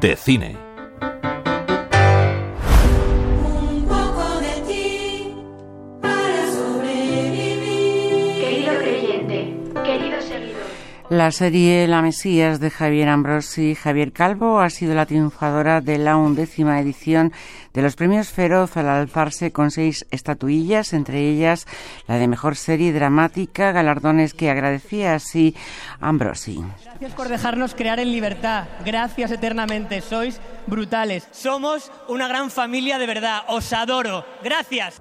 De cine. La serie La Mesías de Javier Ambrosi Javier Calvo ha sido la triunfadora de la undécima edición de los premios Feroz al alzarse con seis estatuillas, entre ellas la de mejor serie dramática, galardones que agradecía así Ambrosi. Gracias por dejarnos crear en libertad. Gracias eternamente. Sois brutales. Somos una gran familia de verdad. Os adoro. Gracias.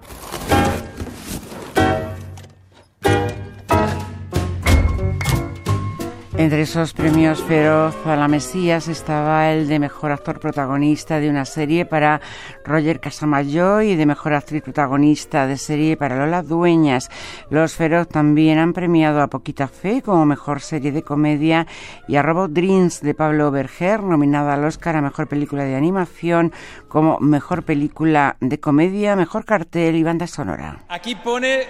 Entre esos premios feroz a la Mesías estaba el de mejor actor protagonista de una serie para Roger Casamayor y de mejor actriz protagonista de serie para Lola Dueñas. Los feroz también han premiado a Poquita Fe como mejor serie de comedia y a Robot Dreams de Pablo Berger, nominada al Oscar a mejor película de animación como mejor película de comedia, mejor cartel y banda sonora. Aquí pone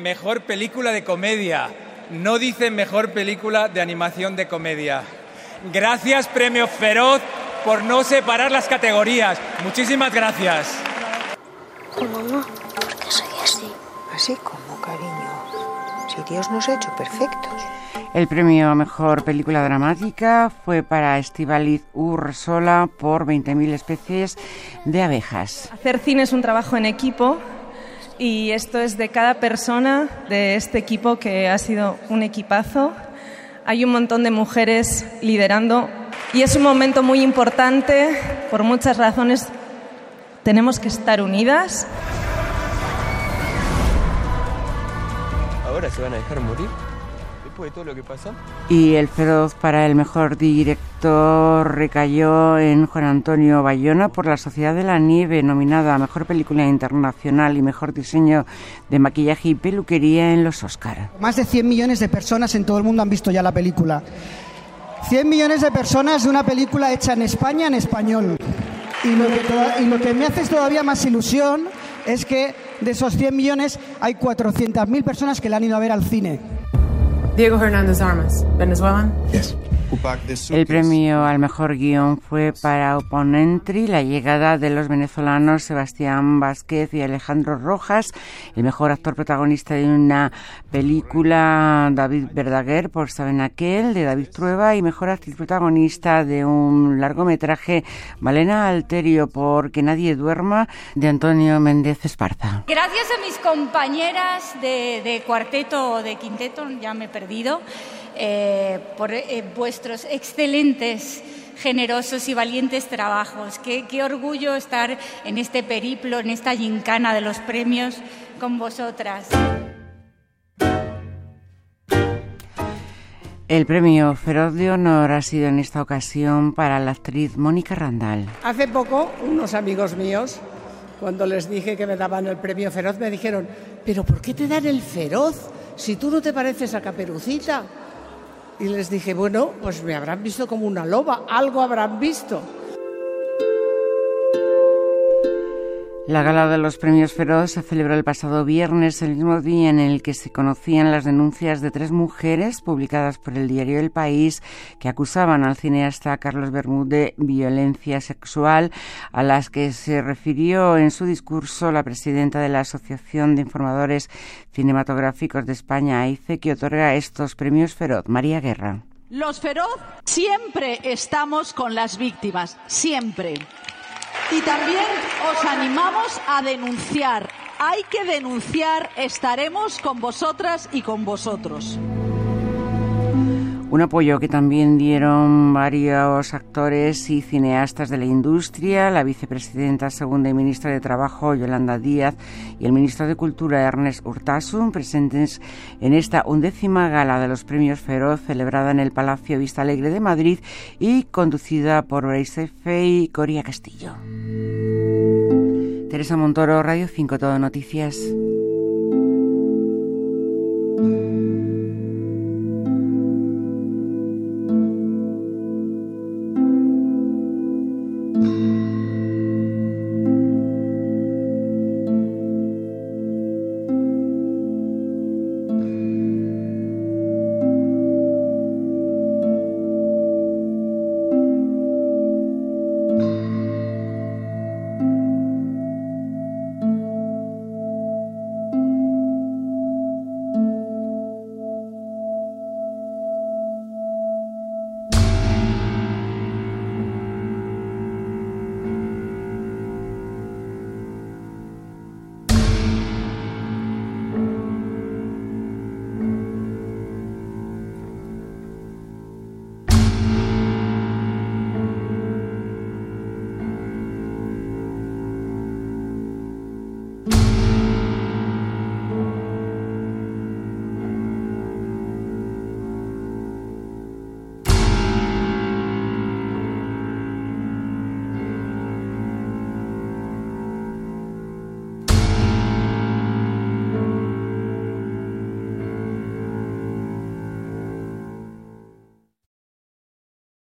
mejor película de comedia no dice mejor película de animación de comedia. Gracias, Premio Feroz, por no separar las categorías. Muchísimas gracias. Mamá, ¿por qué soy así? Así como, cariño. Si Dios nos ha hecho perfectos. El premio a mejor película dramática fue para Estivaliz Ursola por 20.000 especies de abejas. Hacer cine es un trabajo en equipo y esto es de cada persona de este equipo que ha sido un equipazo. Hay un montón de mujeres liderando y es un momento muy importante por muchas razones. Tenemos que estar unidas. Ahora se van a dejar morir de todo lo que pasó. Y el feroz para el mejor director recayó en Juan Antonio Bayona por La Sociedad de la Nieve, nominada a Mejor Película Internacional y Mejor Diseño de Maquillaje y Peluquería en los Oscar. Más de 100 millones de personas en todo el mundo han visto ya la película. 100 millones de personas de una película hecha en España en español. Y lo que, y lo que me hace todavía más ilusión es que de esos 100 millones hay 400.000 personas que la han ido a ver al cine. Diego Hernández Armas, Venezuelan. Yes. El premio al mejor guion fue para Oponentry, la llegada de los venezolanos Sebastián Vázquez y Alejandro Rojas, el mejor actor protagonista de una película David Verdaguer por Saben Aquel de David Trueba y mejor actriz protagonista de un largometraje Malena Alterio por Que nadie duerma de Antonio Méndez Esparza. Gracias a mis compañeras de, de cuarteto o de quinteto, ya me he perdido. Eh, por eh, vuestros excelentes, generosos y valientes trabajos. Qué, qué, orgullo estar en este periplo, en esta gincana de los premios con vosotras. El premio Feroz de Honor ha sido en esta ocasión para la actriz Mónica Randall. Hace poco, unos amigos míos, cuando les dije que me daban el premio Feroz, me dijeron, ¿pero por qué te dan el Feroz si tú no te pareces a Caperucita? Y les dije, bueno, pues me habrán visto como una loba, algo habrán visto. La gala de los premios Feroz se celebró el pasado viernes, el mismo día en el que se conocían las denuncias de tres mujeres publicadas por el diario El País que acusaban al cineasta Carlos Bermúdez de violencia sexual, a las que se refirió en su discurso la presidenta de la Asociación de Informadores Cinematográficos de España, AICE, que otorga estos premios Feroz. María Guerra. Los Feroz siempre estamos con las víctimas, siempre. Y también os animamos a denunciar. Hay que denunciar, estaremos con vosotras y con vosotros. Un apoyo que también dieron varios actores y cineastas de la industria, la vicepresidenta segunda y ministra de Trabajo Yolanda Díaz y el ministro de Cultura Ernest Urtasun, presentes en esta undécima gala de los premios Feroz celebrada en el Palacio Vista Alegre de Madrid y conducida por Fe y Coria Castillo. Teresa Montoro, Radio 5 Todo Noticias.